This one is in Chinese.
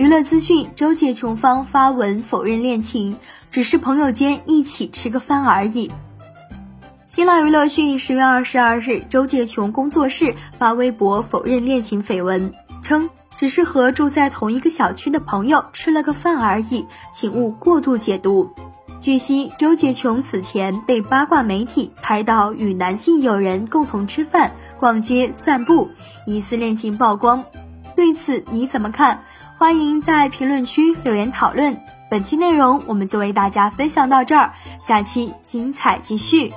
娱乐资讯：周杰琼方发文否认恋情，只是朋友间一起吃个饭而已。新浪娱乐讯：十月二十二日，周杰琼工作室发微博否认恋情绯闻，称只是和住在同一个小区的朋友吃了个饭而已，请勿过度解读。据悉，周杰琼此前被八卦媒体拍到与男性友人共同吃饭、逛街、散步，疑似恋情曝光。对此你怎么看？欢迎在评论区留言讨论。本期内容我们就为大家分享到这儿，下期精彩继续。